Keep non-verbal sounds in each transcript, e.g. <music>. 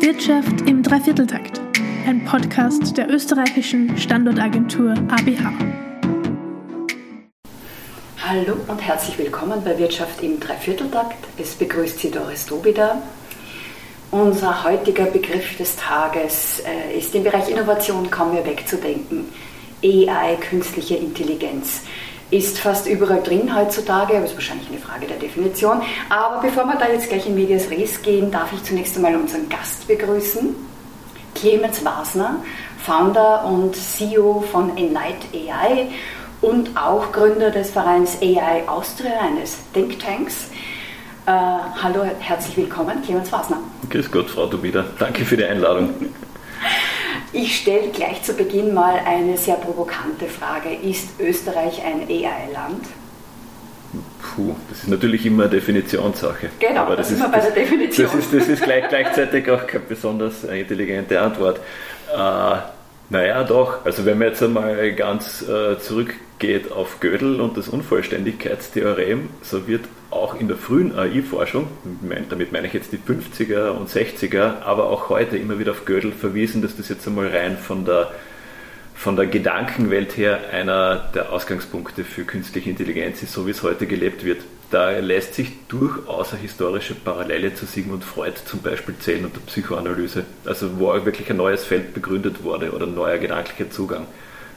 Wirtschaft im Dreivierteltakt, ein Podcast der österreichischen Standortagentur ABH. Hallo und herzlich willkommen bei Wirtschaft im Dreivierteltakt. Es begrüßt Sie Doris Dobida. Unser heutiger Begriff des Tages äh, ist im Bereich Innovation kaum mehr wegzudenken. AI, künstliche Intelligenz ist fast überall drin heutzutage, aber ist wahrscheinlich eine Frage der Definition. Aber bevor wir da jetzt gleich in Medias Res gehen, darf ich zunächst einmal unseren Gast begrüßen. Clemens Wasner, Founder und CEO von Enlight AI und auch Gründer des Vereins AI Austria, eines Thinktanks. Äh, hallo, herzlich willkommen, Clemens Wasner. Grüß Gott, Frau Dubida. Danke für die Einladung. Ich stelle gleich zu Beginn mal eine sehr provokante Frage. Ist Österreich ein AI-Land? Puh, das ist natürlich immer eine Definitionssache. Genau, Aber das, das ist, immer bei der Definition. Das ist, das ist gleich, gleichzeitig auch keine besonders intelligente Antwort. Äh, naja, doch. Also wenn man jetzt einmal ganz äh, zurückgeht auf Gödel und das Unvollständigkeitstheorem, so wird auch in der frühen AI-Forschung, damit meine ich jetzt die 50er und 60er, aber auch heute immer wieder auf Gödel verwiesen, dass das jetzt einmal rein von der, von der Gedankenwelt her einer der Ausgangspunkte für künstliche Intelligenz ist, so wie es heute gelebt wird. Da lässt sich durchaus eine historische Parallele zu Sigmund Freud zum Beispiel zählen und der Psychoanalyse, also wo auch wirklich ein neues Feld begründet wurde oder ein neuer gedanklicher Zugang.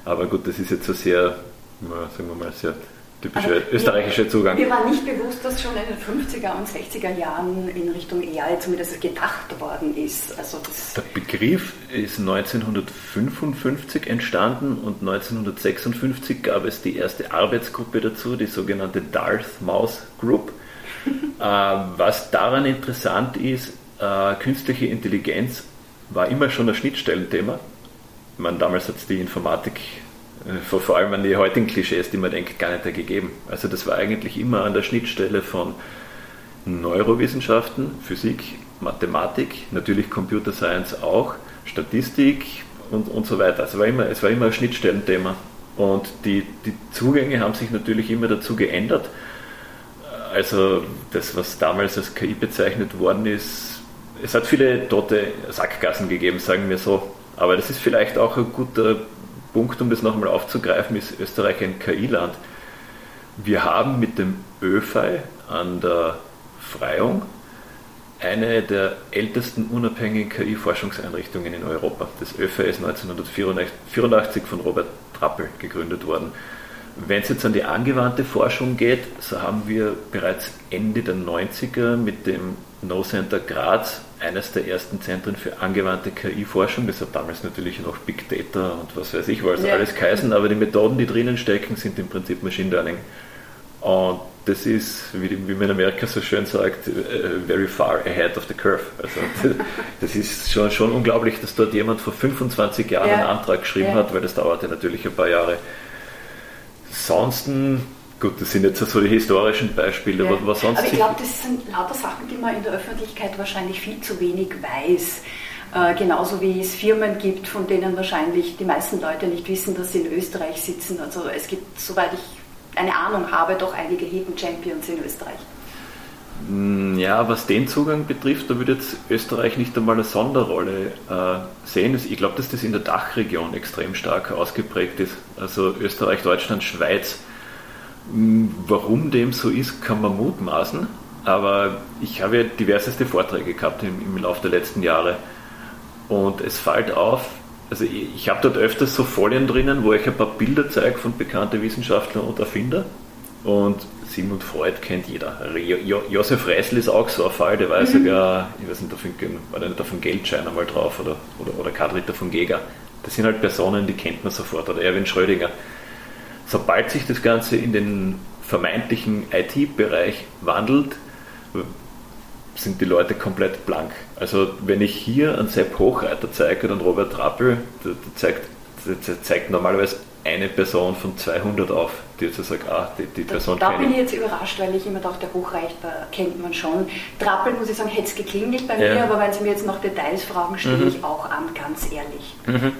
Aber gut, das ist jetzt so sehr, sagen wir mal, sehr typische also, österreichische Zugang. Mir war nicht bewusst, dass schon in den 50er und 60er Jahren in Richtung AI zumindest gedacht worden ist. Also Der Begriff ist 1955 entstanden und 1956 gab es die erste Arbeitsgruppe dazu, die sogenannte Darth Mouse Group. <laughs> äh, was daran interessant ist, äh, künstliche Intelligenz war immer schon ein Schnittstellenthema. Ich meine, damals hat es die Informatik vor, vor allem an die heutigen Klischees, die man denkt, gar nicht gegeben. Also das war eigentlich immer an der Schnittstelle von Neurowissenschaften, Physik, Mathematik, natürlich Computer Science auch, Statistik und, und so weiter. Also war immer, es war immer ein Schnittstellenthema. Und die, die Zugänge haben sich natürlich immer dazu geändert. Also das, was damals als KI bezeichnet worden ist, es hat viele tote Sackgassen gegeben, sagen wir so. Aber das ist vielleicht auch ein guter Punkt, um das nochmal aufzugreifen, ist Österreich ein KI-Land. Wir haben mit dem ÖFI an der Freiung eine der ältesten unabhängigen KI-Forschungseinrichtungen in Europa. Das ÖFI ist 1984 von Robert Trappel gegründet worden. Wenn es jetzt an die angewandte Forschung geht, so haben wir bereits Ende der 90er mit dem No Center Graz eines der ersten Zentren für angewandte KI-Forschung. Das hat damals natürlich noch Big Data und was weiß ich, was ja. alles geheißen, aber die Methoden, die drinnen stecken, sind im Prinzip Machine Learning. Und das ist, wie, man in Amerika so schön sagt, uh, very far ahead of the curve. Also <laughs> das ist schon, schon unglaublich, dass dort jemand vor 25 Jahren ja. einen Antrag geschrieben ja. hat, weil das dauerte natürlich ein paar Jahre. Ansonsten, gut, das sind jetzt so die historischen Beispiele, ja. was sonst. Aber ich glaube, das sind lauter Sachen, die man in der Öffentlichkeit wahrscheinlich viel zu wenig weiß. Äh, genauso wie es Firmen gibt, von denen wahrscheinlich die meisten Leute nicht wissen, dass sie in Österreich sitzen. Also es gibt, soweit ich eine Ahnung habe, doch einige Hidden Champions in Österreich. Hm, ja, was den Zugang betrifft, da würde jetzt Österreich nicht einmal eine Sonderrolle äh, sehen. Ich glaube, dass das in der Dachregion extrem stark ausgeprägt ist. Also Österreich, Deutschland, Schweiz. Hm, warum dem so ist, kann man mutmaßen. Aber ich habe ja diverseste Vorträge gehabt im, im Laufe der letzten Jahre. Und es fällt auf, also ich, ich habe dort öfters so Folien drinnen, wo ich ein paar Bilder zeige von bekannten Wissenschaftlern und Erfindern. Und Sigmund Freud kennt jeder. Jo Josef Reisel ist auch so ein Fall, der weiß mhm. sogar, ich weiß nicht, war der nicht auf dem Geldschein einmal drauf oder, oder, oder Karl Ritter von Geger. Das sind halt Personen, die kennt man sofort. Oder Erwin Schrödinger. Sobald sich das Ganze in den vermeintlichen IT-Bereich wandelt, sind die Leute komplett blank. Also wenn ich hier an Sepp Hochreiter zeige und Robert Trappel, der, der zeigt, der zeigt normalerweise eine Person von 200 auf, die jetzt sagt, ah, die, die Person Da, da bin ich jetzt überrascht, weil ich immer dachte, der Hochreiter kennt man schon. Trappel, muss ich sagen, hätte es geklingelt bei ja. mir, aber wenn Sie mir jetzt noch Details fragen, stehe mhm. ich auch an, ganz ehrlich. Mhm.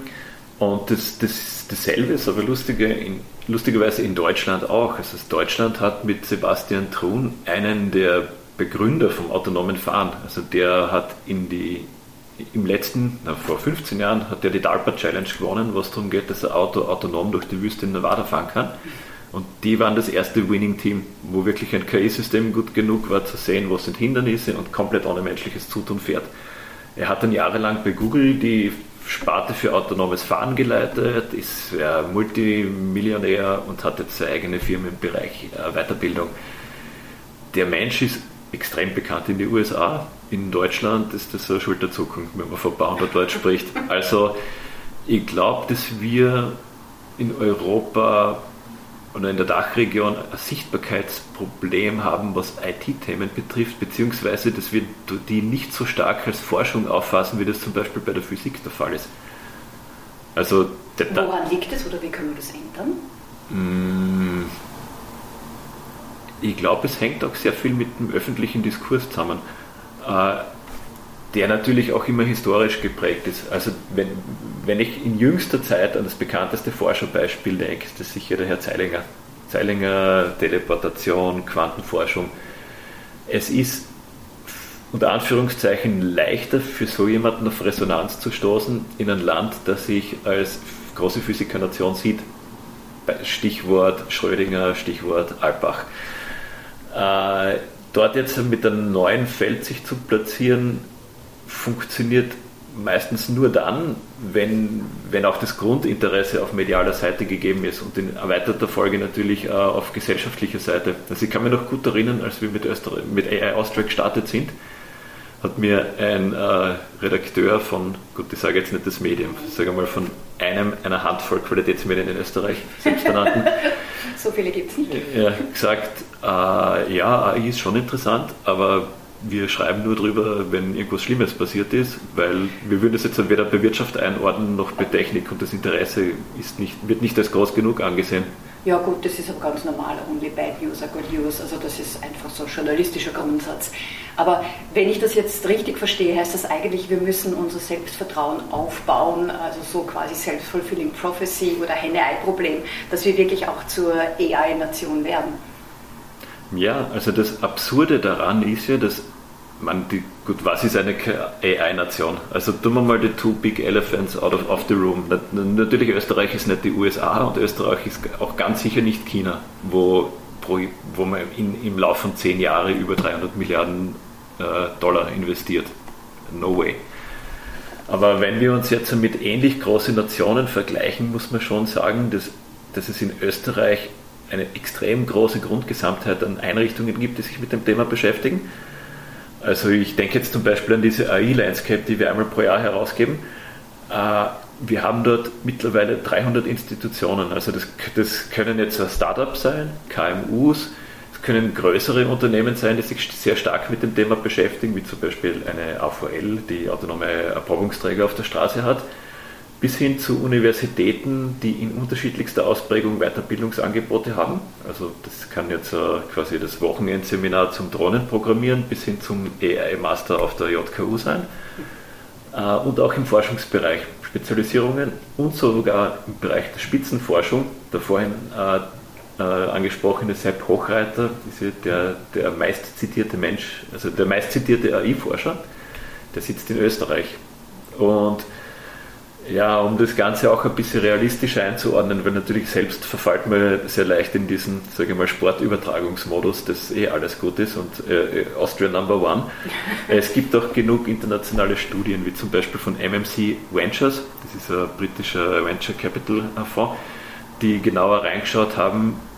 Und das, das, dasselbe ist aber lustige, in, lustigerweise in Deutschland auch. Also Deutschland hat mit Sebastian Truhn einen der Begründer vom autonomen Fahren. Also der hat in die im letzten, na, vor 15 Jahren, hat er die DARPA Challenge gewonnen, was darum geht, dass ein Auto autonom durch die Wüste in Nevada fahren kann. Und die waren das erste Winning-Team, wo wirklich ein KI-System gut genug war zu sehen, was sind Hindernisse und komplett ohne menschliches Zutun fährt. Er hat dann jahrelang bei Google die Sparte für autonomes Fahren geleitet, ist äh, Multimillionär und hat jetzt seine eigene Firma im Bereich äh, Weiterbildung. Der Mensch ist extrem bekannt in den USA. In Deutschland ist das eine Schulterzuckung, wenn man von Bauer Deutsch spricht. Also ich glaube, dass wir in Europa oder in der Dachregion ein Sichtbarkeitsproblem haben, was IT-Themen betrifft, beziehungsweise dass wir die nicht so stark als Forschung auffassen, wie das zum Beispiel bei der Physik der Fall ist. Also, Woran liegt es oder wie können wir das ändern? Mm, ich glaube, es hängt auch sehr viel mit dem öffentlichen Diskurs zusammen, äh, der natürlich auch immer historisch geprägt ist. Also wenn, wenn ich in jüngster Zeit an das bekannteste Forscherbeispiel denke, ist das sicher der Herr Zeilinger. Zeilinger, Teleportation, Quantenforschung. Es ist unter Anführungszeichen leichter für so jemanden auf Resonanz zu stoßen in ein Land, das sich als große Physikernation sieht. Stichwort Schrödinger, Stichwort Alpbach. Äh, dort jetzt mit einem neuen Feld sich zu platzieren, funktioniert meistens nur dann, wenn, wenn auch das Grundinteresse auf medialer Seite gegeben ist und in erweiterter Folge natürlich äh, auf gesellschaftlicher Seite. Also ich kann mich noch gut erinnern, als wir mit, Öster mit AI Austria gestartet sind, hat mir ein äh, Redakteur von, gut, ich sage jetzt nicht das Medium, ich sage mal von einem einer Handvoll Qualitätsmedien in Österreich, selbsternannten, <laughs> so viele gibt es nicht. Ja, gesagt, äh, ja, AI ist schon interessant, aber wir schreiben nur drüber, wenn irgendwas Schlimmes passiert ist, weil wir würden das jetzt weder bei Wirtschaft einordnen noch bei Technik und das Interesse ist nicht, wird nicht als groß genug angesehen. Ja gut, das ist aber ganz normal, only bad news are good news, also das ist einfach so ein journalistischer Grundsatz. Aber wenn ich das jetzt richtig verstehe, heißt das eigentlich, wir müssen unser Selbstvertrauen aufbauen, also so quasi Self-Fulfilling Prophecy oder Henne-Ei-Problem, dass wir wirklich auch zur AI-Nation werden. Ja, also das Absurde daran ist ja, dass man die, gut, was ist eine AI-Nation? Also tun wir mal die two big elephants out of, of the room. Natürlich Österreich ist nicht die USA und Österreich ist auch ganz sicher nicht China, wo, wo man in, im Laufe von zehn Jahren über 300 Milliarden äh, Dollar investiert. No way. Aber wenn wir uns jetzt mit ähnlich großen Nationen vergleichen, muss man schon sagen, dass, dass es in Österreich eine extrem große Grundgesamtheit an Einrichtungen gibt, die sich mit dem Thema beschäftigen also ich denke jetzt zum Beispiel an diese AI-Landscape, die wir einmal pro Jahr herausgeben. Äh, wir haben dort mittlerweile 300 Institutionen. Also das, das können jetzt Startups sein, KMUs, es können größere Unternehmen sein, die sich sehr stark mit dem Thema beschäftigen, wie zum Beispiel eine AVL, die autonome Erprobungsträger auf der Straße hat bis hin zu Universitäten, die in unterschiedlichster Ausprägung Weiterbildungsangebote haben. Also das kann jetzt äh, quasi das Wochenendseminar zum Drohnenprogrammieren bis hin zum AI-Master auf der JKU sein. Äh, und auch im Forschungsbereich Spezialisierungen und sogar im Bereich der Spitzenforschung. Der vorhin äh, angesprochene Sepp Hochreiter ist der, der meistzitierte Mensch, also der meistzitierte AI-Forscher, der sitzt in Österreich. Und ja, um das Ganze auch ein bisschen realistisch einzuordnen, weil natürlich selbst verfällt man sehr leicht in diesen, sage ich mal, Sportübertragungsmodus, dass eh alles gut ist und äh, Austria Number One. <laughs> es gibt auch genug internationale Studien, wie zum Beispiel von MMC Ventures, das ist ein britischer Venture Capital Fonds, die genauer reingeschaut haben, äh,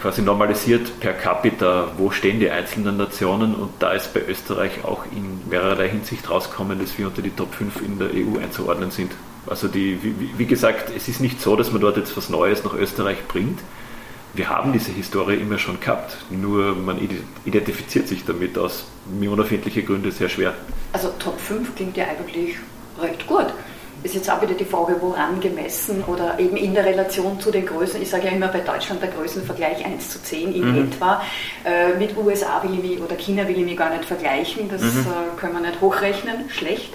quasi normalisiert per capita, wo stehen die einzelnen Nationen und da ist bei Österreich auch in mehrerlei Hinsicht rauskommen, dass wir unter die Top 5 in der EU einzuordnen sind. Also die, wie, wie gesagt, es ist nicht so, dass man dort jetzt was Neues nach Österreich bringt. Wir haben diese Historie immer schon gehabt, nur man identifiziert sich damit aus mir unerfindlichen Gründen sehr schwer. Also Top 5 klingt ja eigentlich recht gut ist jetzt auch wieder die Frage, woran gemessen oder eben in der Relation zu den Größen. Ich sage ja immer bei Deutschland der Größenvergleich 1 zu 10 in mhm. etwa. Äh, mit USA will ich mich oder China will ich mich gar nicht vergleichen, das mhm. äh, können wir nicht hochrechnen, schlecht.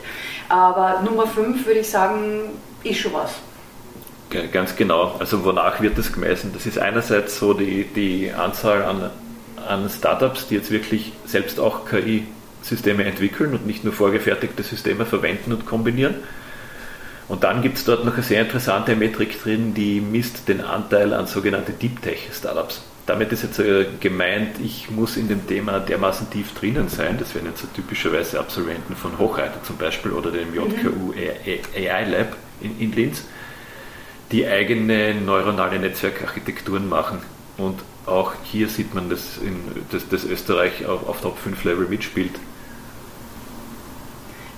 Aber Nummer 5 würde ich sagen, ist schon was. Ganz genau. Also wonach wird das gemessen? Das ist einerseits so die, die Anzahl an, an Startups, die jetzt wirklich selbst auch KI Systeme entwickeln und nicht nur vorgefertigte Systeme verwenden und kombinieren. Und dann gibt es dort noch eine sehr interessante Metrik drin, die misst den Anteil an sogenannte Deep Tech Startups. Damit ist jetzt äh, gemeint, ich muss in dem Thema dermaßen tief drinnen sein. Das wären jetzt so typischerweise Absolventen von Hochreiter zum Beispiel oder dem JKU AI Lab in, in Linz, die eigene neuronale Netzwerkarchitekturen machen. Und auch hier sieht man, dass, in, dass, dass Österreich auf, auf Top 5 Level mitspielt.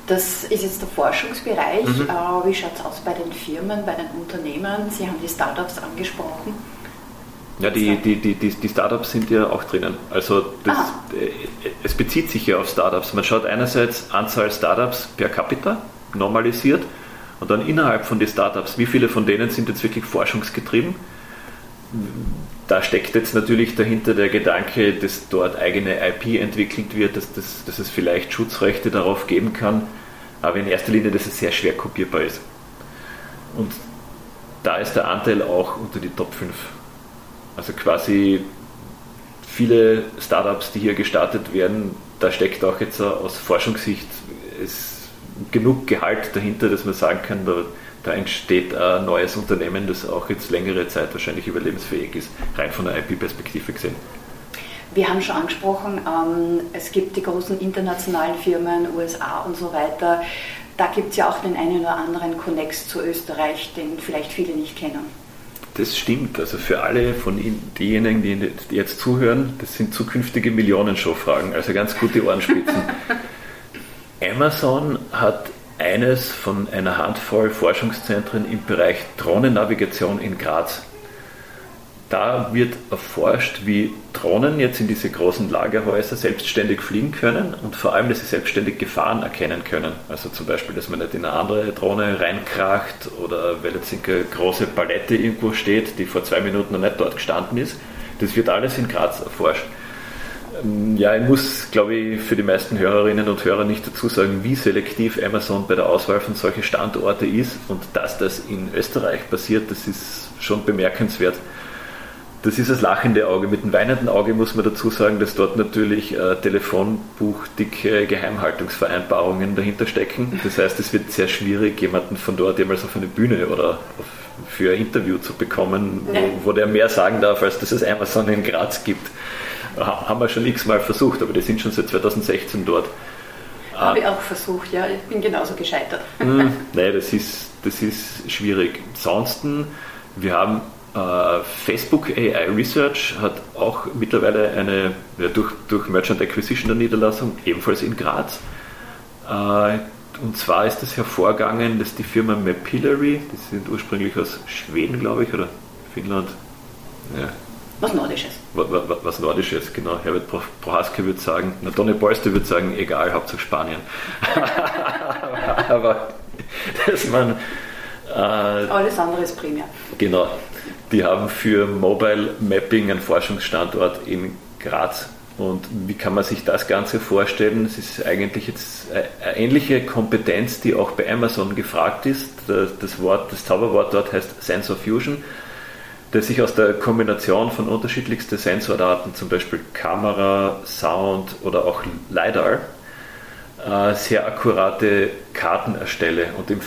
Das ist jetzt der Forschungsbereich. Mhm. Äh, wie schaut es aus bei den Firmen, bei den Unternehmen? Sie haben die Startups angesprochen. Ja, die, die, die, die, Startups sind ja auch drinnen. Also das, äh, es bezieht sich ja auf Startups. Man schaut einerseits Anzahl Startups per capita normalisiert und dann innerhalb von den Startups, wie viele von denen sind jetzt wirklich forschungsgetrieben? Da steckt jetzt natürlich dahinter der Gedanke, dass dort eigene IP entwickelt wird, dass, dass, dass es vielleicht Schutzrechte darauf geben kann, aber in erster Linie, dass es sehr schwer kopierbar ist. Und da ist der Anteil auch unter die Top 5 also quasi viele Startups, die hier gestartet werden, da steckt auch jetzt aus Forschungssicht genug Gehalt dahinter, dass man sagen kann, da, da, entsteht ein neues Unternehmen, das auch jetzt längere Zeit wahrscheinlich überlebensfähig ist, rein von der IP-Perspektive gesehen. Wir haben schon angesprochen, ähm, es gibt die großen internationalen Firmen, USA und so weiter. Da gibt es ja auch den einen oder anderen Connex zu Österreich, den vielleicht viele nicht kennen. Das stimmt. Also für alle von Ihnen, diejenigen, die jetzt zuhören, das sind zukünftige Millionenshow-Fragen, also ganz gute Ohrenspitzen. <laughs> Amazon hat eines von einer Handvoll Forschungszentren im Bereich Drohnennavigation in Graz. Da wird erforscht, wie Drohnen jetzt in diese großen Lagerhäuser selbstständig fliegen können und vor allem, dass sie selbstständig Gefahren erkennen können. Also zum Beispiel, dass man nicht in eine andere Drohne reinkracht oder weil jetzt eine große Palette irgendwo steht, die vor zwei Minuten noch nicht dort gestanden ist. Das wird alles in Graz erforscht. Ähm, ja, ich muss, glaube ich, für die meisten Hörerinnen und Hörer nicht dazu sagen, wie selektiv Amazon bei der Auswahl von solchen Standorten ist und dass das in Österreich passiert, das ist schon bemerkenswert. Das ist das lachende Auge. Mit dem weinenden Auge muss man dazu sagen, dass dort natürlich äh, telefonbuchdicke Geheimhaltungsvereinbarungen dahinter stecken. Das heißt, es wird sehr schwierig, jemanden von dort jemals auf eine Bühne oder für ein Interview zu bekommen, wo, wo der mehr sagen darf, als dass es Amazon in Graz gibt. Haben wir schon x-mal versucht, aber die sind schon seit 2016 dort. Habe ich auch versucht, ja. Ich bin genauso gescheitert. Hm, nein, das ist, das ist schwierig. Ansonsten, wir haben Facebook AI Research hat auch mittlerweile eine, ja, durch, durch Merchant Acquisition der Niederlassung, ebenfalls in Graz. Uh, und zwar ist das hervorgegangen, dass die Firma Mapillary, die sind ursprünglich aus Schweden, glaube ich, oder Finnland. Ja. Was Nordisches. Was, was, was Nordisches, genau. Herbert Prohaske würde sagen, na, Donny Polster würde sagen, egal, Hauptsache Spanien. <laughs> Aber <laughs> dass man. Äh, Alles andere ist primär. Genau. Die haben für Mobile Mapping einen Forschungsstandort in Graz. Und wie kann man sich das Ganze vorstellen? Es ist eigentlich jetzt eine ähnliche Kompetenz, die auch bei Amazon gefragt ist. Das, Wort, das Zauberwort dort heißt Sensor Fusion, das sich aus der Kombination von unterschiedlichsten Sensordaten, zum Beispiel Kamera, Sound oder auch LiDAR, sehr akkurate Karten erstelle. Und im,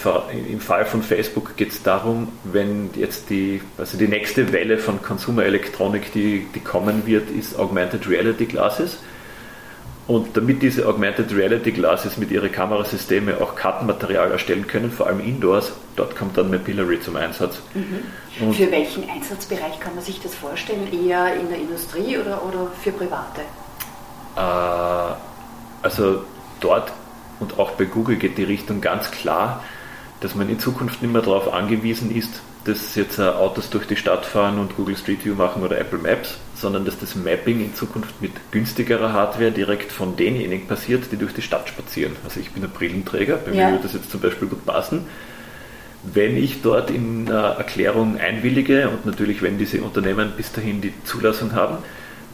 im Fall von Facebook geht es darum, wenn jetzt die, also die nächste Welle von Konsumerelektronik, die, die kommen wird, ist Augmented Reality Glasses. Und damit diese Augmented Reality Glasses mit ihren Kamerasysteme auch Kartenmaterial erstellen können, vor allem indoors, dort kommt dann Mapillary zum Einsatz. Mhm. Für welchen Einsatzbereich kann man sich das vorstellen? Eher in der Industrie oder, oder für Private? Äh, also dort und auch bei Google geht die Richtung ganz klar, dass man in Zukunft nicht mehr darauf angewiesen ist, dass jetzt äh, Autos durch die Stadt fahren und Google Street View machen oder Apple Maps, sondern dass das Mapping in Zukunft mit günstigerer Hardware direkt von denjenigen passiert, die durch die Stadt spazieren. Also ich bin ein Brillenträger, bei ja. mir würde das jetzt zum Beispiel gut passen. Wenn ich dort in äh, Erklärung einwillige und natürlich, wenn diese Unternehmen bis dahin die Zulassung haben,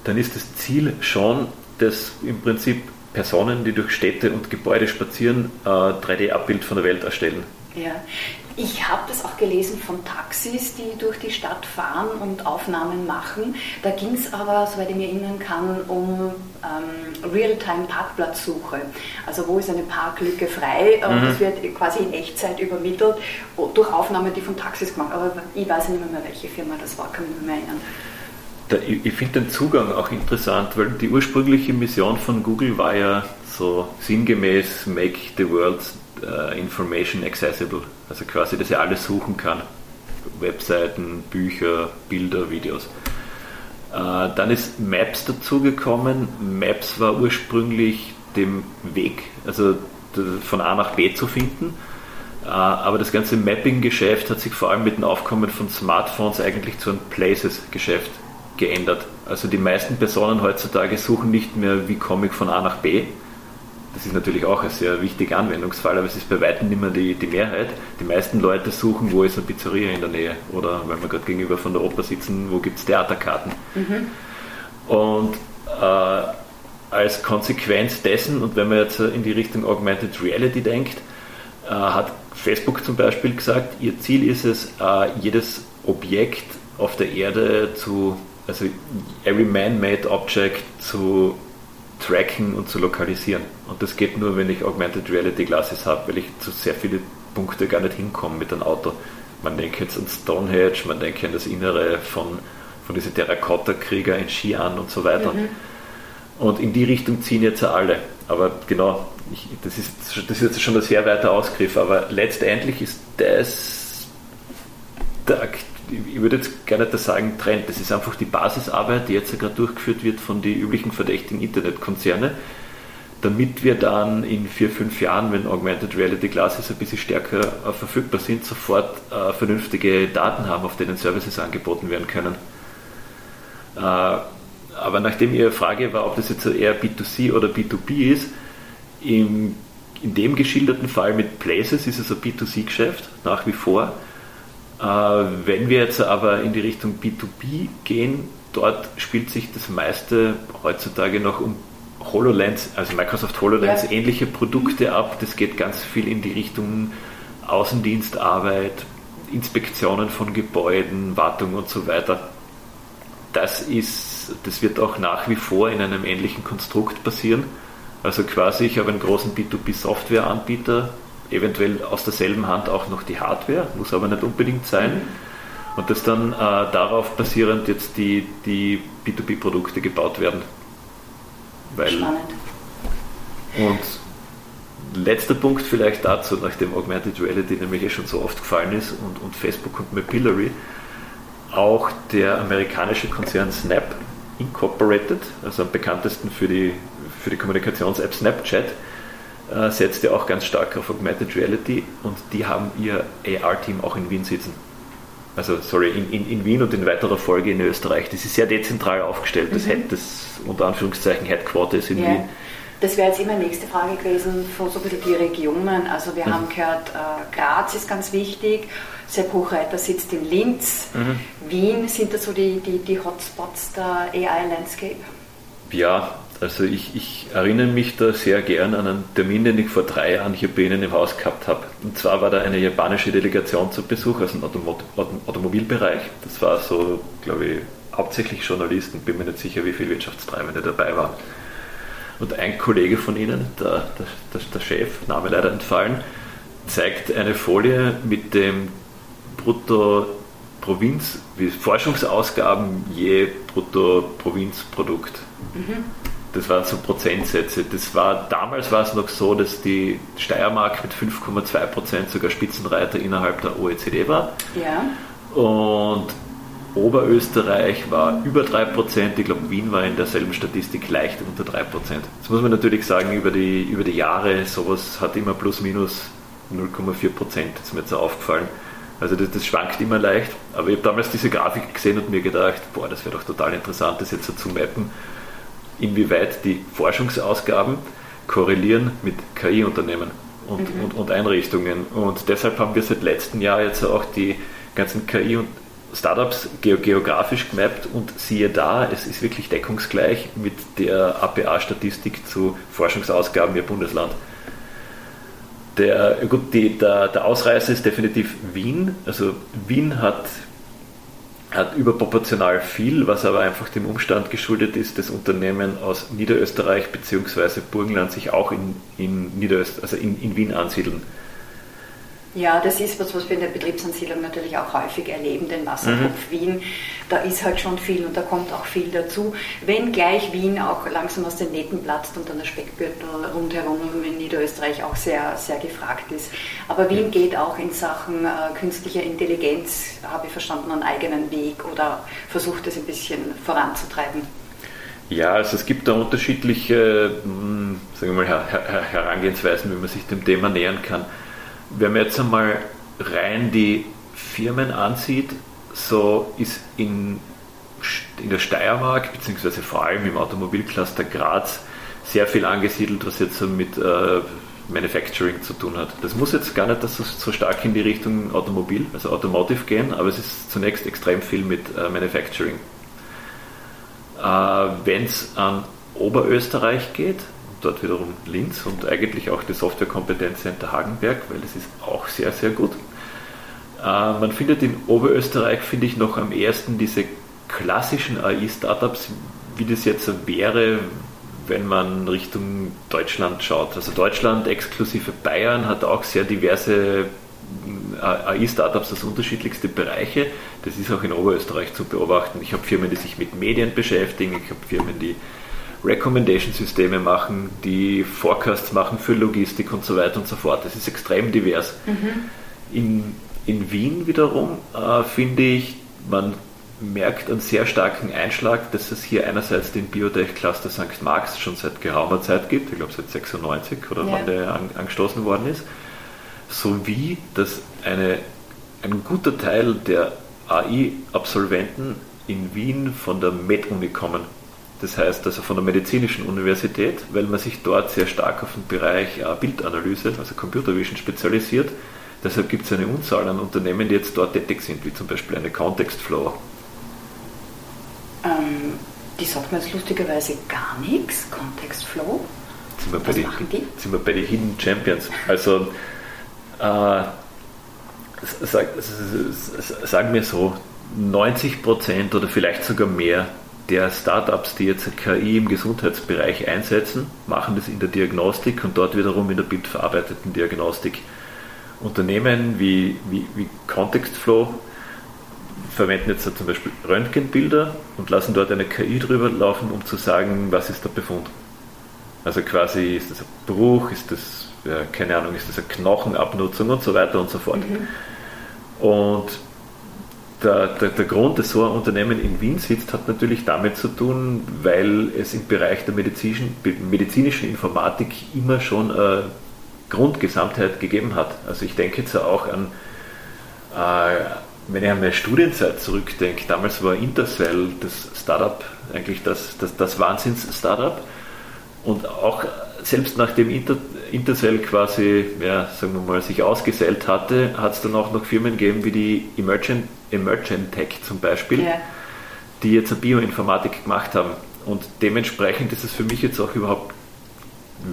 dann ist das Ziel schon, dass im Prinzip Personen, die durch Städte und Gebäude spazieren, 3D-Abbild von der Welt erstellen. Ja, ich habe das auch gelesen von Taxis, die durch die Stadt fahren und Aufnahmen machen. Da ging es aber, soweit ich mich erinnern kann, um ähm, Realtime-Parkplatzsuche. Also wo ist eine Parklücke frei? Mhm. das wird quasi in Echtzeit übermittelt durch Aufnahmen, die von Taxis gemacht Aber ich weiß nicht mehr, welche Firma das war, kann ich mich mehr erinnern. Da, ich finde den Zugang auch interessant, weil die ursprüngliche Mission von Google war ja so sinngemäß Make the World uh, Information Accessible. Also quasi, dass er alles suchen kann. Webseiten, Bücher, Bilder, Videos. Uh, dann ist Maps dazugekommen. Maps war ursprünglich dem Weg, also von A nach B zu finden. Uh, aber das ganze Mapping-Geschäft hat sich vor allem mit dem Aufkommen von Smartphones eigentlich zu einem Places-Geschäft geändert. Also die meisten Personen heutzutage suchen nicht mehr, wie komme ich von A nach B. Das ist natürlich auch ein sehr wichtiger Anwendungsfall, aber es ist bei weitem nicht mehr die, die Mehrheit. Die meisten Leute suchen, wo ist eine Pizzeria in der Nähe oder wenn wir gerade gegenüber von der Oper sitzen, wo gibt es Theaterkarten. Mhm. Und äh, als Konsequenz dessen, und wenn man jetzt in die Richtung Augmented Reality denkt, äh, hat Facebook zum Beispiel gesagt, ihr Ziel ist es, äh, jedes Objekt auf der Erde zu also every man-made object zu tracken und zu lokalisieren. Und das geht nur, wenn ich Augmented Reality Glasses habe, weil ich zu sehr viele Punkte gar nicht hinkomme mit einem Auto. Man denkt jetzt an Stonehenge, man denkt an das Innere von, von diesen Terrakotta-Krieger in Xi'an und so weiter. Mhm. Und in die Richtung ziehen jetzt alle. Aber genau, ich, das, ist, das ist jetzt schon ein sehr weiter Ausgriff, aber letztendlich ist das der, ich würde jetzt gar nicht sagen Trend, das ist einfach die Basisarbeit, die jetzt gerade durchgeführt wird von den üblichen verdächtigen Internetkonzerne, damit wir dann in vier, fünf Jahren, wenn Augmented Reality Glasses ein bisschen stärker äh, verfügbar sind, sofort äh, vernünftige Daten haben, auf denen Services angeboten werden können. Äh, aber nachdem Ihre Frage war, ob das jetzt eher B2C oder B2B ist, im, in dem geschilderten Fall mit Places ist es ein B2C-Geschäft nach wie vor. Äh, wenn wir jetzt aber in die Richtung B2B gehen, dort spielt sich das meiste heutzutage noch um HoloLens, also Microsoft HoloLens ja. ähnliche Produkte ab. Das geht ganz viel in die Richtung Außendienstarbeit, Inspektionen von Gebäuden, Wartung und so weiter. Das ist, das wird auch nach wie vor in einem ähnlichen Konstrukt passieren. Also quasi, ich habe einen großen B2B-Software-Anbieter, eventuell aus derselben Hand auch noch die Hardware, muss aber nicht unbedingt sein. Und dass dann äh, darauf basierend jetzt die, die B2B-Produkte gebaut werden. Weil, Spannend. Und letzter Punkt vielleicht dazu, nachdem Augmented Reality nämlich eh schon so oft gefallen ist und, und Facebook und Mapillary, auch der amerikanische Konzern Snap Incorporated, also am bekanntesten für die, für die Kommunikations-App Snapchat, äh, setzt ja auch ganz stark auf Augmented Reality und die haben ihr AR-Team auch in Wien sitzen. Also, sorry, in, in, in, Wien und in weiterer Folge in Österreich. Das ist sehr dezentral aufgestellt. Das, mhm. das unter Anführungszeichen Headquarter ist in ja. Wien. Das wäre jetzt immer nächste Frage gewesen, von so bisschen die Regionen. Also wir mhm. haben gehört, äh, Graz ist ganz wichtig, Sepp Hochreiter sitzt in Linz, mhm. Wien sind da so die, die, die Hotspots der AI-Landscape? Ja, also ich, ich, erinnere mich da sehr gern an einen Termin, den ich vor drei Jahren hier bei Ihnen im Haus gehabt habe. Und zwar war da eine japanische Delegation zu Besuch aus dem Automo Automobilbereich. Das war so, glaube ich, hauptsächlich Journalisten, bin mir nicht sicher, wie viele Wirtschaftstreibende dabei waren. Und ein Kollege von Ihnen, der, der, der Chef, Name leider entfallen, zeigt eine Folie mit dem Brutto Provinz, wie Forschungsausgaben je Brutto-Provinzprodukt. Mhm das waren so Prozentsätze. Das war, damals war es noch so, dass die Steiermark mit 5,2 Prozent sogar Spitzenreiter innerhalb der OECD war. Ja. Und Oberösterreich war über 3 Prozent. Ich glaube, Wien war in derselben Statistik leicht unter 3 Prozent. Das muss man natürlich sagen, über die, über die Jahre, sowas hat immer plus minus 0,4 Prozent, ist mir jetzt aufgefallen. Also das, das, schwankt immer leicht. Aber ich habe damals diese Grafik gesehen und mir gedacht, boah, das wäre doch total interessant, das jetzt so zu mappen inwieweit die Forschungsausgaben korrelieren mit KI-Unternehmen und, mhm. und, und, Einrichtungen. Und deshalb haben wir seit letztem Jahr jetzt auch die ganzen KI- und Startups geografisch gemappt und siehe da, es ist wirklich deckungsgleich mit der APA-Statistik zu Forschungsausgaben im Bundesland. Der, gut, die, der, der Ausreißer ist definitiv Wien. Also Wien hat, hat überproportional viel, was aber einfach dem Umstand geschuldet ist, dass Unternehmen aus Niederösterreich bzw. Burgenland sich auch in, in, Niederöst also in, in Wien ansiedeln. Ja, das ist was, was wir in der Betriebsansiedlung natürlich auch häufig erleben, den Wasserkopf mhm. Wien. Da ist halt schon viel und da kommt auch viel dazu. Wenn gleich Wien auch langsam aus den Nähten platzt und dann der Speckgürtel rundherum in Niederösterreich auch sehr, sehr gefragt ist. Aber Wien geht auch in Sachen äh, künstlicher Intelligenz, habe ich verstanden, einen eigenen Weg oder versucht es ein bisschen voranzutreiben. Ja, also es gibt da unterschiedliche hm, sagen wir mal, Herangehensweisen, wie man sich dem Thema nähern kann. Wenn man jetzt einmal rein die Firmen ansieht, so ist in, in der Steiermark, beziehungsweise vor allem im Automobilcluster Graz, sehr viel angesiedelt, was jetzt mit äh, Manufacturing zu tun hat. Das muss jetzt gar nicht so, so, stark in die Richtung Automobil, also Automotive gehen, aber es ist zunächst extrem viel mit äh, Manufacturing. Äh, Wenn es an Oberösterreich geht, dort wiederum Linz und eigentlich auch die Softwarekompetenzcenter Hagenberg, weil es ist auch sehr, sehr gut. Äh, man findet in Oberösterreich, finde ich, noch am ersten diese klassischen AI-Startups, wie das jetzt wäre, wenn man Richtung Deutschland schaut. Also Deutschland exklusive Bayern hat auch sehr diverse äh, AI-Startups aus unterschiedlichste Bereiche. Das ist auch in Oberösterreich zu beobachten. Ich habe Firmen, die sich mit Medien beschäftigen, ich habe Firmen, die Recommendation-Systeme machen, die Forecasts machen für Logistik und so weiter und so fort. Das ist extrem divers. Mhm. In, in Wien wiederum äh, finde ich, man merkt einen sehr starken Einschlag, dass es hier einerseits den Biotech-Cluster St. Marx schon seit geraumer Zeit gibt, ich glaube seit 96 oder ja. wann der an, angestoßen worden ist, sowie dass eine, ein guter Teil der AI-Absolventen in Wien von der MedUni kommen. Das heißt also von der medizinischen Universität, weil man sich dort sehr stark auf den Bereich äh, Bildanalyse, also Computer Vision spezialisiert. Deshalb gibt es eine Unzahl an Unternehmen, die jetzt dort tätig sind, wie zum Beispiel eine Context Flow. Ähm, die sagt mir jetzt lustigerweise gar nichts, Context Flow. Sind wir, Was die, machen die? sind wir bei den Hidden Champions. Also äh, sag, sagen wir so, 90% oder vielleicht sogar mehr der Startups, die jetzt KI im Gesundheitsbereich einsetzen, machen das in der Diagnostik und dort wiederum in der bildverarbeiteten Diagnostik. Unternehmen wie, wie, wie Contextflow verwenden jetzt zum Beispiel Röntgenbilder und lassen dort eine KI drüber laufen, um zu sagen, was ist der Befund. Also quasi ist das ein Bruch, ist das, ja, keine Ahnung, ist das eine Knochenabnutzung und so weiter und so fort. Mhm. Und der, der, der, Grund, dass so ein Unternehmen in Wien sitzt, hat natürlich damit zu tun, weil es im Bereich der medizinischen, medizinischen Informatik immer schon eine Grundgesamtheit gegeben hat. Also ich denke jetzt auch an, äh, wenn ich an meine Studienzeit zurückdenke, damals war Intercell das Startup eigentlich das, das, das Wahnsinns-Startup und auch selbst nachdem Inter, Intercell quasi, ja, sagen wir mal, sich ausgesellt hatte, hat es dann auch noch Firmen gegeben wie die Emergent, Emergent Tech zum Beispiel, ja. die jetzt eine Bioinformatik gemacht haben. Und dementsprechend ist es für mich jetzt auch überhaupt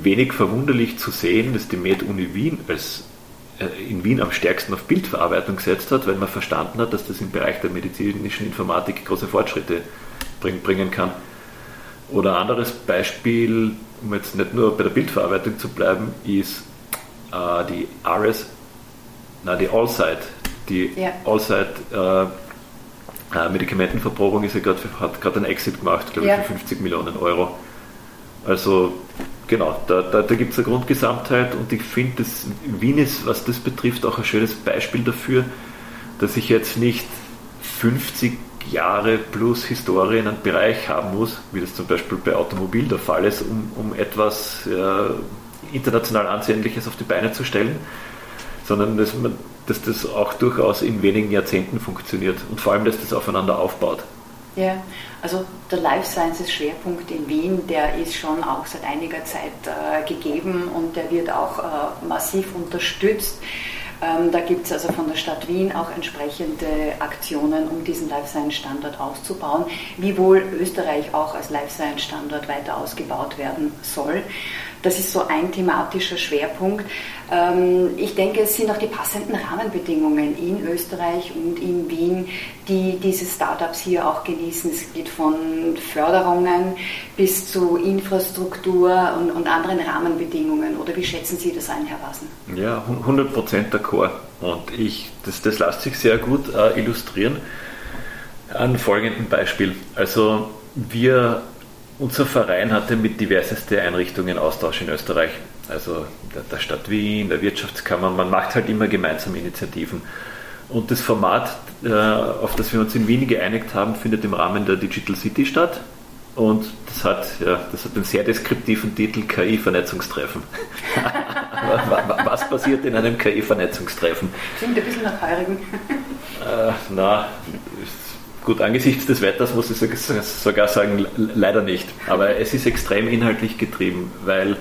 wenig verwunderlich zu sehen, dass die Med-Uni Wien als äh, in Wien am stärksten auf Bildverarbeitung gesetzt hat, weil man verstanden hat, dass das im Bereich der medizinischen Informatik große Fortschritte bringen kann. Oder anderes Beispiel, um jetzt nicht nur bei der Bildverarbeitung zu bleiben, ist äh, die RS, na die Allside. Die ja. Allside äh, äh, Medikamentenverprobung ist ja grad, hat gerade einen Exit gemacht, glaube ich, für 50 Millionen Euro. Also genau, da, da, da gibt es eine Grundgesamtheit und ich finde, Wien ist, was das betrifft, auch ein schönes Beispiel dafür, dass ich jetzt nicht 50 Jahre plus Historie in einem Bereich haben muss, wie das zum Beispiel bei Automobil der Fall ist, um, um etwas äh, international Ansehnliches auf die Beine zu stellen, sondern dass, man, dass das auch durchaus in wenigen Jahrzehnten funktioniert und vor allem, dass das aufeinander aufbaut. Ja, also der Life Sciences Schwerpunkt in Wien, der ist schon auch seit einiger Zeit äh, gegeben und der wird auch äh, massiv unterstützt. Ähm, da gibt es also von der Stadt Wien auch entsprechende Aktionen, um diesen Life Science Standort auszubauen, wiewohl Österreich auch als Life Science Standort weiter ausgebaut werden soll. Das ist so ein thematischer Schwerpunkt. Ähm, ich denke, es sind auch die passenden Rahmenbedingungen in Österreich und in Wien, die diese Startups hier auch genießen. Es geht von Förderungen bis zu Infrastruktur und, und anderen Rahmenbedingungen. Oder wie schätzen Sie das ein, Herr Wasen? Ja, 100 Prozent d'accord. Und ich, das, das lässt sich sehr gut äh, illustrieren an folgendem Beispiel. Also wir unser Verein hatte mit diverseste Einrichtungen Austausch in Österreich, also der, der Stadt Wien, der Wirtschaftskammer. Man macht halt immer gemeinsam Initiativen. Und das Format, äh, auf das wir uns in Wien geeinigt haben, findet im Rahmen der Digital City statt. Und das hat, ja, das hat einen sehr deskriptiven Titel KI-Vernetzungstreffen. <laughs> Was passiert in einem KI-Vernetzungstreffen? Klingt ein bisschen nach Heurigen. Äh, na, Gut, angesichts des Wetters muss ich sogar sagen, leider nicht. Aber es ist extrem inhaltlich getrieben, weil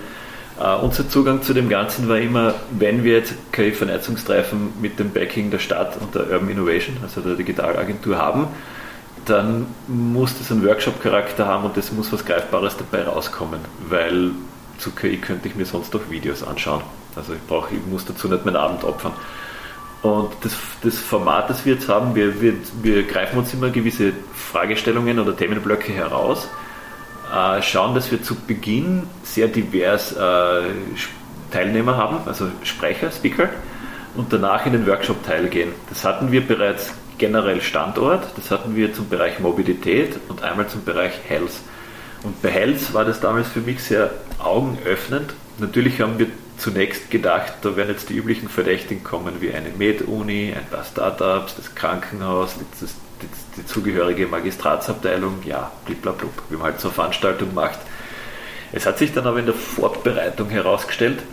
äh, unser Zugang zu dem Ganzen war immer, wenn wir jetzt KI-Vernetzungstreifen mit dem Backing der Stadt und der Urban Innovation, also der Digitalagentur haben, dann muss das einen Workshop-Charakter haben und es muss was Greifbares dabei rauskommen, weil zu KI könnte ich mir sonst doch Videos anschauen. Also ich, brauch, ich muss dazu nicht meinen Abend opfern. Und das, das Format, das wir jetzt haben, wir, wir, wir greifen uns immer gewisse Fragestellungen oder Themenblöcke heraus, äh, schauen, dass wir zu Beginn sehr divers äh, Teilnehmer haben, also Sprecher, Speaker, und danach in den Workshop-Teil gehen. Das hatten wir bereits generell Standort, das hatten wir zum Bereich Mobilität und einmal zum Bereich Health. Und bei Health war das damals für mich sehr augenöffnend. Natürlich haben wir zunächst gedacht, da werden jetzt die üblichen Verdächtigen kommen, wie eine Med-Uni, ein paar Startups, das Krankenhaus, das, das, die zugehörige Magistratsabteilung, ja, bliblablub, wie man halt so eine Veranstaltung macht. Es hat sich dann aber in der Vorbereitung herausgestellt,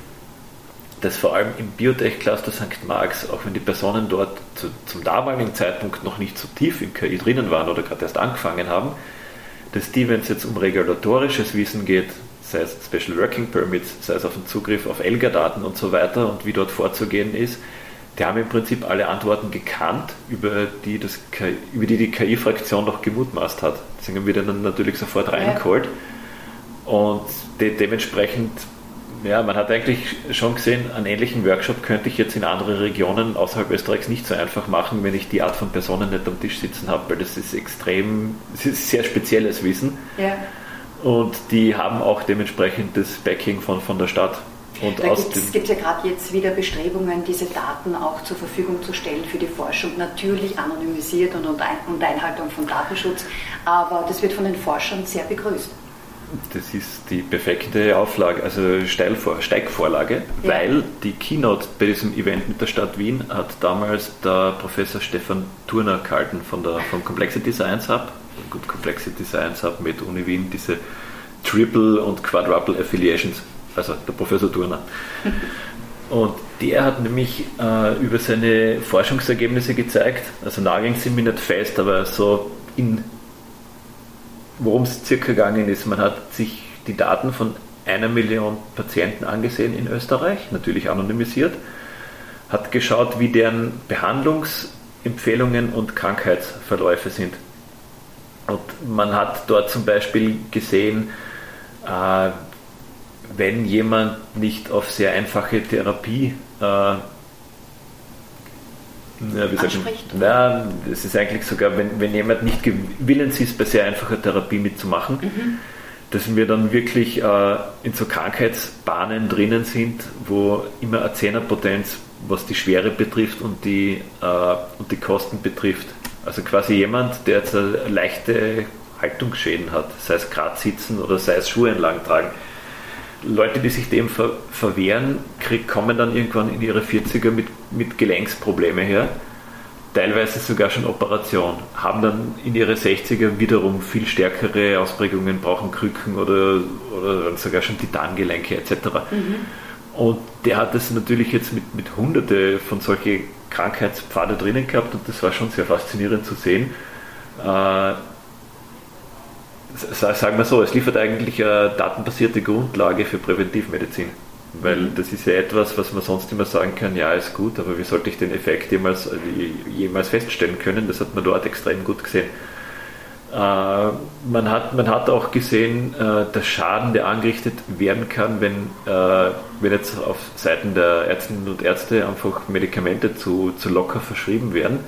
dass vor allem im Biotech-Cluster St. Marx, auch wenn die Personen dort zu, zum damaligen Zeitpunkt noch nicht so tief im KI drinnen waren oder gerade erst angefangen haben, dass die, wenn es jetzt um regulatorisches Wissen geht, sei es Special Working Permits, sei es auf den Zugriff auf ELGA-Daten und so weiter und wie dort vorzugehen ist, die haben im Prinzip alle Antworten gekannt, über die, das über die, die KI-Fraktion noch gemutmaßt hat. Deswegen haben wir dann natürlich sofort reingeholt. Und de dementsprechend, ja, man hat eigentlich schon gesehen, einen ähnlichen Workshop könnte ich jetzt in andere Regionen außerhalb Österreichs nicht so einfach machen, wenn ich die Art von Personen nicht am Tisch sitzen habe, weil das ist extrem, das ist sehr spezielles Wissen. Ja und die haben auch dementsprechend das Backing von, von der Stadt. Und da gibt es ja gerade jetzt wieder Bestrebungen, diese Daten auch zur Verfügung zu stellen für die Forschung, natürlich anonymisiert und unter Einhaltung von Datenschutz, aber das wird von den Forschern sehr begrüßt. Das ist die perfekte Auflage, also Steilvor Steigvorlage, ja. weil die Keynote bei diesem Event mit der Stadt Wien hat damals der Professor Stefan Turner gehalten von der, vom Complexity Science Hub gut Complexity Science Hub mit Uni Wien, diese Triple und Quadruple Affiliations, also der Professor Turner. <laughs> Und der hat nämlich äh, über seine Forschungsergebnisse gezeigt, also nageln sie mir nicht fest, aber so in worum es circa gegangen ist. Man hat sich die Daten von einer Million Patienten angesehen in Österreich, natürlich anonymisiert, hat geschaut, wie deren Behandlungsempfehlungen und Krankheitsverläufe sind. Und man hat dort zum Beispiel gesehen, äh, wenn jemand nicht auf sehr einfache Therapie äh, ja, wie sagen, na, es ist eigentlich sogar, wenn, wenn jemand nicht willens ist, bei sehr einfacher Therapie mitzumachen, mhm. dass wir dann wirklich äh, in so Krankheitsbahnen drinnen sind, wo immer eine Zehnerpotenz, was die Schwere betrifft und die, äh, und die Kosten betrifft, also quasi jemand, der jetzt leichte Haltungsschäden hat, sei es Sitzen oder sei es Schuhe entlang tragen. Leute, die sich dem ver verwehren, krieg, kommen dann irgendwann in ihre 40er mit, mit Gelenksprobleme her, teilweise sogar schon Operation, haben dann in ihre 60er wiederum viel stärkere Ausprägungen, brauchen Krücken oder, oder sogar schon Titangelenke etc. Mhm. Und der hat das natürlich jetzt mit, mit hunderte von solchen Krankheitspfade drinnen gehabt und das war schon sehr faszinierend zu sehen. Äh, sagen wir so, es liefert eigentlich eine datenbasierte Grundlage für Präventivmedizin. Weil mhm. das ist ja etwas, was man sonst immer sagen kann, ja, ist gut, aber wie sollte ich den Effekt jemals, jemals feststellen können? Das hat man dort extrem gut gesehen. Äh, man, hat, man hat auch gesehen, äh, der Schaden, der angerichtet werden kann, wenn, äh, wenn jetzt auf Seiten der Ärztinnen und Ärzte einfach Medikamente zu, zu locker verschrieben werden,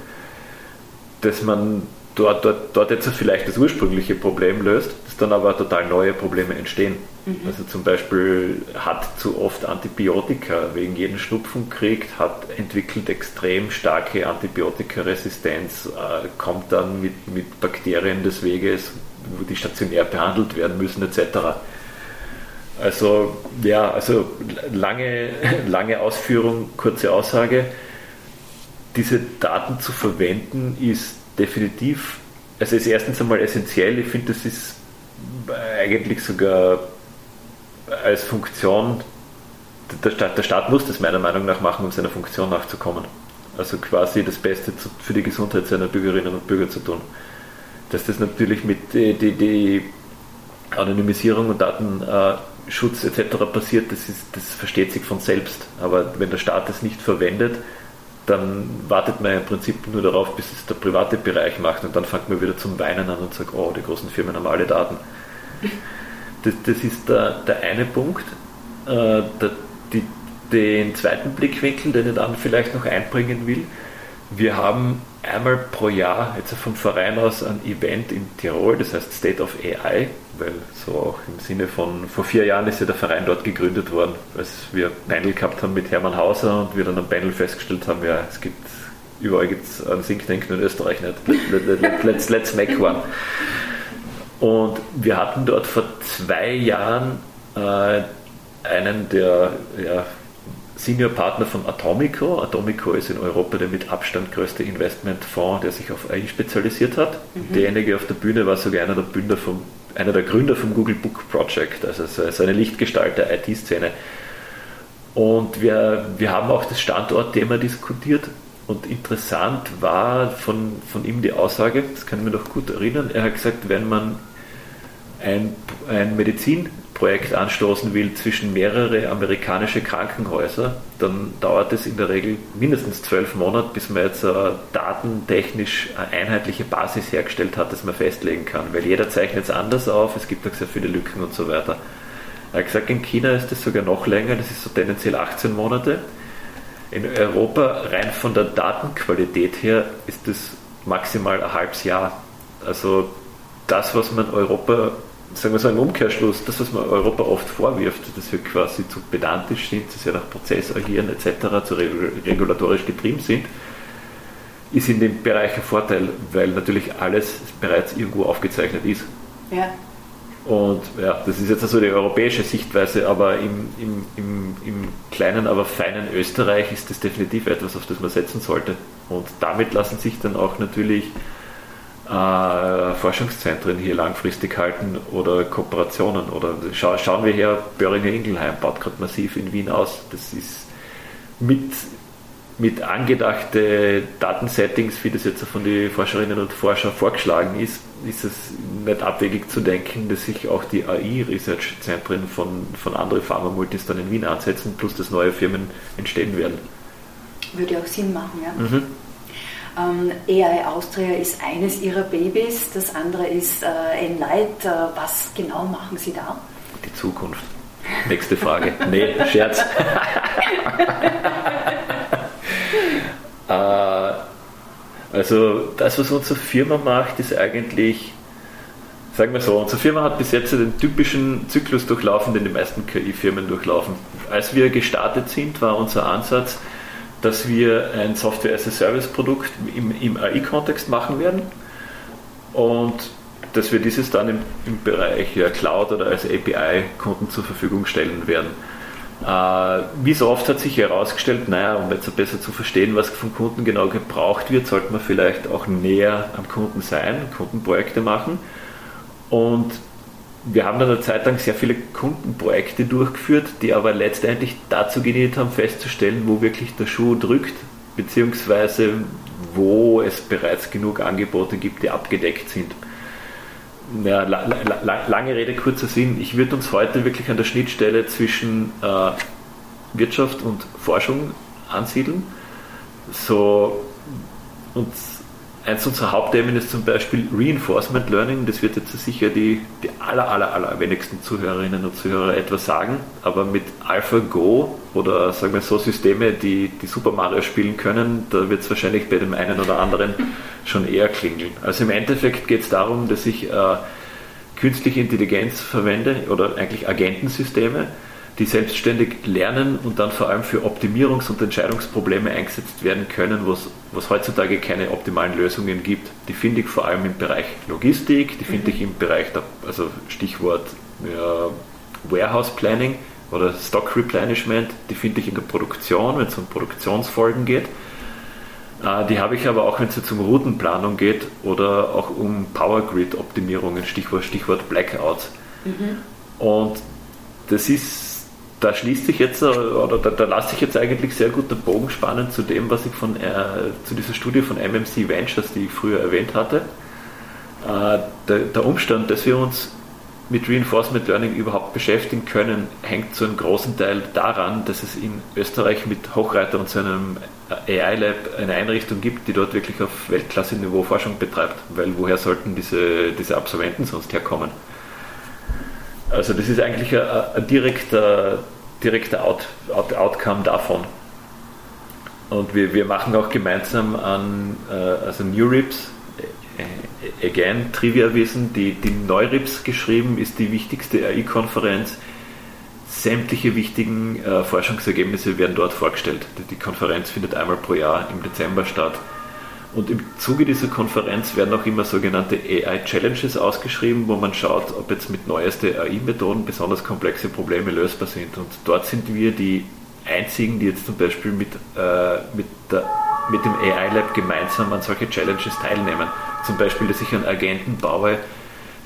dass man dort, dort, dort jetzt vielleicht das ursprüngliche Problem löst, dass dann aber total neue Probleme entstehen. Mhm. Also zum Beispiel hat zu oft Antibiotika wegen jeden Schnupfen kriegt, hat entwickelt extrem starke Antibiotikaresistenz, äh, kommt dann mit, mit Bakterien des Weges, wo die stationär behandelt werden müssen, etc. Also ja, also lange, <laughs> lange Ausführung, kurze Aussage. Diese Daten zu verwenden ist definitiv, also ist erstens einmal essentiell. Ich finde, das ist eigentlich sogar als Funktion, der Staat, der Staat muss das meiner Meinung nach machen, um seiner Funktion nachzukommen. Also quasi das Beste für die Gesundheit seiner Bürgerinnen und Bürger zu tun. Dass das natürlich mit die, die, die Anonymisierung und Datenschutz etc. passiert, das, ist, das versteht sich von selbst. Aber wenn der Staat das nicht verwendet, dann wartet man im Prinzip nur darauf, bis es der private Bereich macht und dann fängt man wieder zum Weinen an und sagt, oh, die großen Firmen haben alle Daten. Das, das ist der, der eine Punkt. Äh, der, die, den zweiten Blickwinkel, den ich dann vielleicht noch einbringen will, wir haben einmal pro Jahr jetzt vom Verein aus ein Event in Tirol, das heißt State of AI, weil so auch im Sinne von, vor vier Jahren ist ja der Verein dort gegründet worden, als wir Panel gehabt haben mit Hermann Hauser und wir dann am Panel festgestellt haben, ja, es gibt, überall gibt es einen Think Tank, in Österreich nicht. Let, let, let's, let's make one. Und wir hatten dort vor zwei Jahren äh, einen der ja, Senior Partner von Atomico. Atomico ist in Europa der mit Abstand größte Investmentfonds, der sich auf AI spezialisiert hat. Mhm. Derjenige auf der Bühne war sogar einer der, Bünder vom, einer der Gründer vom Google Book Project, also so eine Lichtgestalt der IT-Szene. Und wir, wir haben auch das Standortthema diskutiert. Und interessant war von, von ihm die Aussage, das kann ich mir noch gut erinnern, er hat gesagt, wenn man ein, ein Medizinprojekt anstoßen will zwischen mehrere amerikanische Krankenhäuser, dann dauert es in der Regel mindestens zwölf Monate, bis man jetzt eine datentechnisch eine einheitliche Basis hergestellt hat, dass man festlegen kann. Weil jeder zeichnet es anders auf, es gibt auch sehr viele Lücken und so weiter. Er gesagt, in China ist das sogar noch länger, das ist so tendenziell 18 Monate. In Europa, rein von der Datenqualität her, ist das maximal ein halbes Jahr. Also das, was man Europa sagen wir so im Umkehrschluss, das, was man Europa oft vorwirft, dass wir quasi zu pedantisch sind, dass wir nach Prozess agieren etc., zu regulatorisch getrieben sind, ist in dem Bereich ein Vorteil, weil natürlich alles bereits irgendwo aufgezeichnet ist. Ja. Und ja, das ist jetzt also die europäische Sichtweise, aber im, im, im, im kleinen, aber feinen Österreich ist das definitiv etwas, auf das man setzen sollte. Und damit lassen sich dann auch natürlich äh, Forschungszentren hier langfristig halten oder Kooperationen. Oder scha schauen wir her, Böhringer Ingelheim baut gerade massiv in Wien aus. Das ist mit, mit angedachte Datensettings, wie das jetzt von den Forscherinnen und Forschern vorgeschlagen ist, ist es nicht abwegig zu denken, dass sich auch die AI-Research-Zentren von, von anderen Pharma-Multis dann in Wien ansetzen, plus dass neue Firmen entstehen werden. Würde auch Sinn machen, ja. Mhm. Ähm, AI Austria ist eines Ihrer Babys, das andere ist äh, Enlight. Äh, was genau machen Sie da? Die Zukunft. Nächste Frage. <laughs> nee, Scherz. <laughs> äh, also das, was unsere Firma macht, ist eigentlich, sagen wir so, unsere Firma hat bis jetzt den typischen Zyklus durchlaufen, den die meisten KI-Firmen durchlaufen. Als wir gestartet sind, war unser Ansatz, dass wir ein Software-as-a-Service-Produkt im, im AI-Kontext machen werden und dass wir dieses dann im, im Bereich ja, Cloud oder als API Kunden zur Verfügung stellen werden. Äh, wie so oft hat sich herausgestellt, naja, um jetzt besser zu verstehen, was vom Kunden genau gebraucht wird, sollte man vielleicht auch näher am Kunden sein, Kundenprojekte machen. Und wir haben dann eine Zeit lang sehr viele Kundenprojekte durchgeführt, die aber letztendlich dazu gedient haben, festzustellen, wo wirklich der Schuh drückt, beziehungsweise wo es bereits genug Angebote gibt, die abgedeckt sind. Ja, la, la, lange Rede, kurzer Sinn. Ich würde uns heute wirklich an der Schnittstelle zwischen äh, Wirtschaft und Forschung ansiedeln. So, und eins unserer Hauptthemen ist zum Beispiel Reinforcement Learning. Das wird jetzt sicher die, die aller, aller, aller wenigsten Zuhörerinnen und Zuhörer etwas sagen. Aber mit AlphaGo oder sagen wir so Systeme, die, die Super Mario spielen können, da wird es wahrscheinlich bei dem einen oder anderen <laughs> schon eher klingeln. Also im Endeffekt geht es darum, dass ich äh, künstliche Intelligenz verwende oder eigentlich Agentensysteme, die selbstständig lernen und dann vor allem für Optimierungs- und Entscheidungsprobleme eingesetzt werden können, wo es heutzutage keine optimalen Lösungen gibt. Die finde ich vor allem im Bereich Logistik, die finde mhm. ich im Bereich, der, also Stichwort ja, Warehouse Planning oder Stock Replenishment, die finde ich in der Produktion, wenn es um Produktionsfolgen geht. Äh, die habe ich aber auch, wenn es jetzt um Routenplanung geht oder auch um Power Grid Optimierungen, Stichwort, Stichwort Blackouts. Mhm. Und das ist da schließt sich jetzt, äh, oder da, da lasse ich jetzt eigentlich sehr gut den Bogen spannen zu dem, was ich von, äh, zu dieser Studie von MMC Ventures, die ich früher erwähnt hatte. Äh, der, der, Umstand, dass wir uns mit Reinforcement Learning überhaupt beschäftigen können, hängt zu einem großen Teil daran, dass es in Österreich mit Hochreiter und seinem AI-Lab eine Einrichtung gibt, die dort wirklich auf Weltklasse-Niveau Forschung betreibt. Weil woher sollten diese, diese Absolventen sonst herkommen? Also das ist eigentlich ein, ein direkter, direkter Out, Out, Outcome davon. Und wir, wir machen auch gemeinsam an äh, also New Rips, äh, again Trivia-Wissen, die, die Neurips geschrieben ist die wichtigste AI-Konferenz. Sämtliche wichtigen äh, Forschungsergebnisse werden dort vorgestellt. Die, die Konferenz findet einmal pro Jahr im Dezember statt. Und im Zuge dieser Konferenz werden auch immer sogenannte AI-Challenges ausgeschrieben, wo man schaut, ob jetzt mit neuesten AI-Methoden besonders komplexe Probleme lösbar sind. Und dort sind wir die einzigen, die jetzt zum Beispiel mit, äh, mit, der, mit dem AI-Lab gemeinsam an solche Challenges teilnehmen. Zum Beispiel, dass ich einen Agenten baue,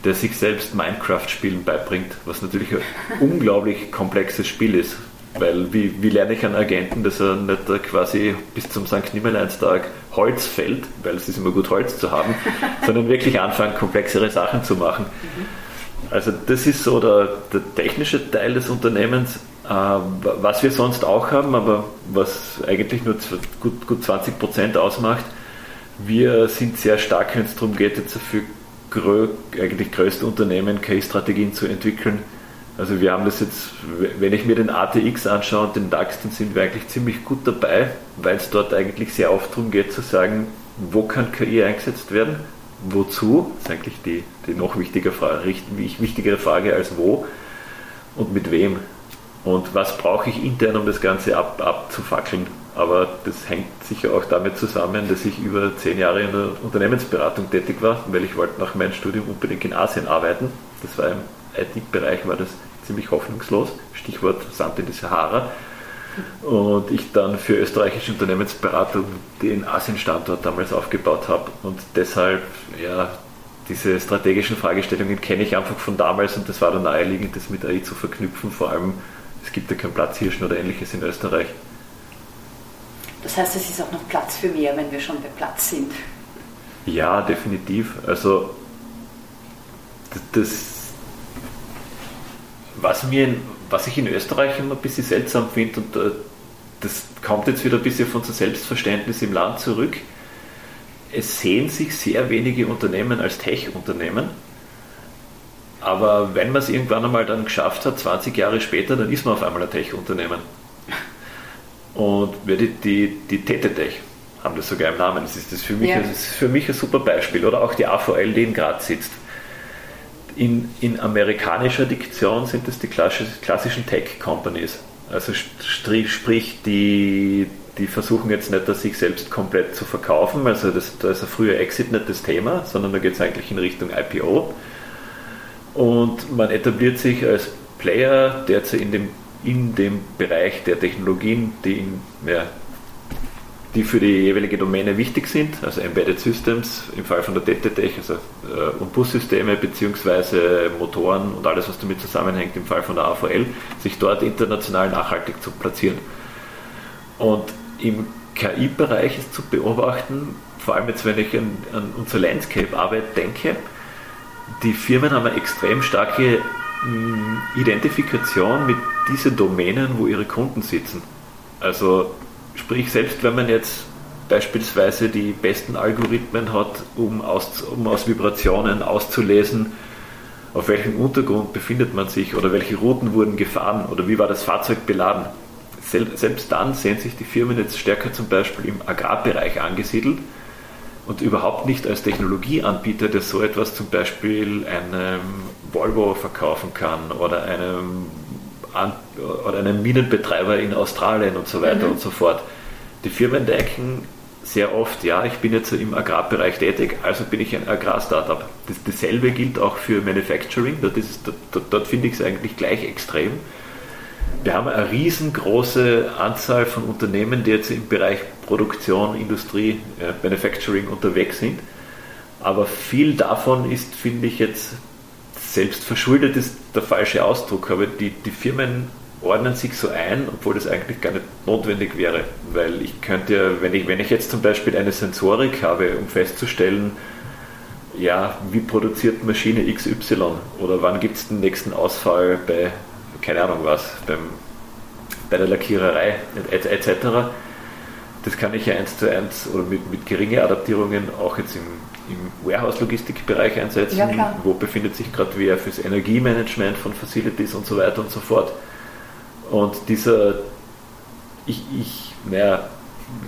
der sich selbst Minecraft-Spielen beibringt, was natürlich ein <laughs> unglaublich komplexes Spiel ist. Weil wie, wie lerne ich einen Agenten, dass er nicht quasi bis zum St. Nimmerleinstag Holz fällt, weil es ist immer gut Holz zu haben, <laughs> sondern wirklich anfangen, komplexere Sachen zu machen. Also das ist so der, der technische Teil des Unternehmens. Äh, was wir sonst auch haben, aber was eigentlich nur gut, gut 20 Prozent ausmacht, wir sind sehr stark, wenn es darum geht, jetzt für grö eigentlich größte Unternehmen KI-Strategien zu entwickeln, also wir haben das jetzt, wenn ich mir den ATX anschaue und den DAX, dann sind wir eigentlich ziemlich gut dabei, weil es dort eigentlich sehr oft darum geht zu sagen, wo kann KI eingesetzt werden, wozu, ist eigentlich die, die noch wichtigere Frage, wichtigere Frage als wo und mit wem. Und was brauche ich intern, um das Ganze ab, abzufackeln. Aber das hängt sicher auch damit zusammen, dass ich über zehn Jahre in der Unternehmensberatung tätig war, weil ich wollte nach meinem Studium unbedingt in Asien arbeiten. Das war im IT-Bereich war das ziemlich hoffnungslos, Stichwort Sand in die Sahara. Und ich dann für österreichische Unternehmensberatung den Asien-Standort damals aufgebaut habe und deshalb, ja, diese strategischen Fragestellungen kenne ich einfach von damals und das war dann naheliegend, das mit AI zu verknüpfen. Vor allem, es gibt ja keinen Platzhirschen oder ähnliches in Österreich. Das heißt, es ist auch noch Platz für mehr, wenn wir schon bei Platz sind. Ja, definitiv. Also das, was, mir, was ich in Österreich immer ein bisschen seltsam finde, und äh, das kommt jetzt wieder ein bisschen von unser Selbstverständnis im Land zurück, es sehen sich sehr wenige Unternehmen als Tech-Unternehmen. Aber wenn man es irgendwann einmal dann geschafft hat, 20 Jahre später, dann ist man auf einmal ein Tech-Unternehmen. Und die, die, die Tetetech haben das sogar im Namen. Das ist, das für mich, ja. das ist für mich ein super Beispiel. Oder auch die AVL, die in Graz sitzt. In, in amerikanischer Diktion sind es die klassischen Tech-Companies. Also sprich, die, die versuchen jetzt nicht, sich selbst komplett zu verkaufen. Also das, da ist ein früher Exit nicht das Thema, sondern da geht es eigentlich in Richtung IPO. Und man etabliert sich als Player derzeit in dem, in dem Bereich der Technologien, die in, ja, die für die jeweilige Domäne wichtig sind, also Embedded Systems im Fall von der DTTech, also äh, und Bussysteme bzw. Motoren und alles, was damit zusammenhängt im Fall von der AVL, sich dort international nachhaltig zu platzieren. Und im KI-Bereich ist zu beobachten, vor allem jetzt, wenn ich an, an unsere Landscape-Arbeit denke, die Firmen haben eine extrem starke mh, Identifikation mit diesen Domänen, wo ihre Kunden sitzen. Also Sprich, selbst wenn man jetzt beispielsweise die besten Algorithmen hat, um aus, um aus Vibrationen auszulesen, auf welchem Untergrund befindet man sich oder welche Routen wurden gefahren oder wie war das Fahrzeug beladen. Selbst dann sehen sich die Firmen jetzt stärker zum Beispiel im Agrarbereich angesiedelt und überhaupt nicht als Technologieanbieter, der so etwas zum Beispiel einem Volvo verkaufen kann oder einem, oder einem Minenbetreiber in Australien und so weiter mhm. und so fort. Die Firmen denken sehr oft, ja, ich bin jetzt im Agrarbereich tätig, also bin ich ein Agrar-Startup. Das, dasselbe gilt auch für Manufacturing, dort, ist, dort, dort finde ich es eigentlich gleich extrem. Wir haben eine riesengroße Anzahl von Unternehmen, die jetzt im Bereich Produktion, Industrie, ja, Manufacturing unterwegs sind. Aber viel davon ist, finde ich jetzt, selbst verschuldet ist der falsche Ausdruck. Aber die, die Firmen ordnen sich so ein, obwohl das eigentlich gar nicht notwendig wäre. Weil ich könnte ja, wenn ich, wenn ich jetzt zum Beispiel eine Sensorik habe, um festzustellen, ja, wie produziert Maschine XY oder wann gibt es den nächsten Ausfall bei, keine Ahnung was, beim, bei der Lackiererei etc. Das kann ich ja eins zu eins oder mit, mit geringen Adaptierungen auch jetzt im, im Warehouse-Logistikbereich einsetzen. Ja, Wo befindet sich gerade wer fürs Energiemanagement von Facilities und so weiter und so fort. Und dieser, ich, ich, naja,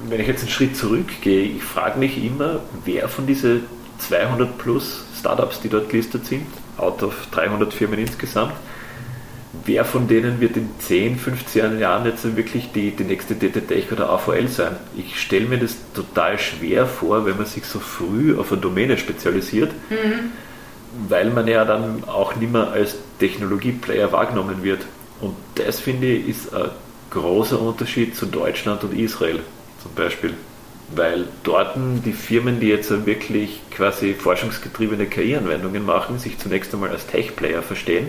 wenn ich jetzt einen Schritt zurückgehe, ich frage mich immer, wer von diesen 200 plus Startups, die dort gelistet sind, out of 300 Firmen insgesamt, wer von denen wird in 10, 15 Jahren jetzt wirklich die, die nächste DTTech oder AVL sein? Ich stelle mir das total schwer vor, wenn man sich so früh auf eine Domäne spezialisiert, mhm. weil man ja dann auch nicht mehr als Technologieplayer wahrgenommen wird. Und das finde ich ist ein großer Unterschied zu Deutschland und Israel zum Beispiel. Weil dort die Firmen, die jetzt wirklich quasi forschungsgetriebene KI-Anwendungen machen, sich zunächst einmal als Tech-Player verstehen,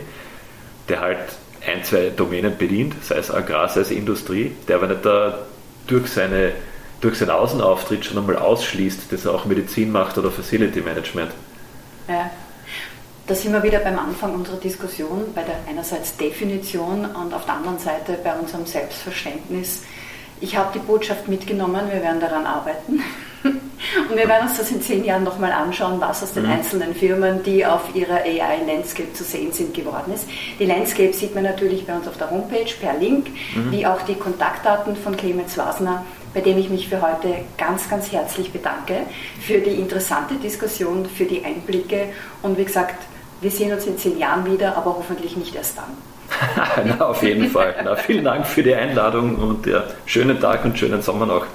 der halt ein, zwei Domänen bedient, sei es Agrar, sei es Industrie, der aber nicht da durch, seine, durch seinen Außenauftritt schon einmal ausschließt, dass er auch Medizin macht oder Facility Management. Ja. Da sind wir wieder beim Anfang unserer Diskussion, bei der einerseits Definition und auf der anderen Seite bei unserem Selbstverständnis. Ich habe die Botschaft mitgenommen, wir werden daran arbeiten. Und wir werden uns das in zehn Jahren nochmal anschauen, was aus den mhm. einzelnen Firmen, die auf ihrer AI-Landscape zu sehen sind, geworden ist. Die Landscape sieht man natürlich bei uns auf der Homepage per Link, mhm. wie auch die Kontaktdaten von Clemens Wasner, bei dem ich mich für heute ganz, ganz herzlich bedanke, für die interessante Diskussion, für die Einblicke und wie gesagt, wir sehen uns in zehn Jahren wieder, aber hoffentlich nicht erst dann. <laughs> Na, auf jeden Fall. Na, vielen Dank für die Einladung und ja, schönen Tag und schönen Sommer noch.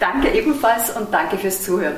Danke ebenfalls und danke fürs Zuhören.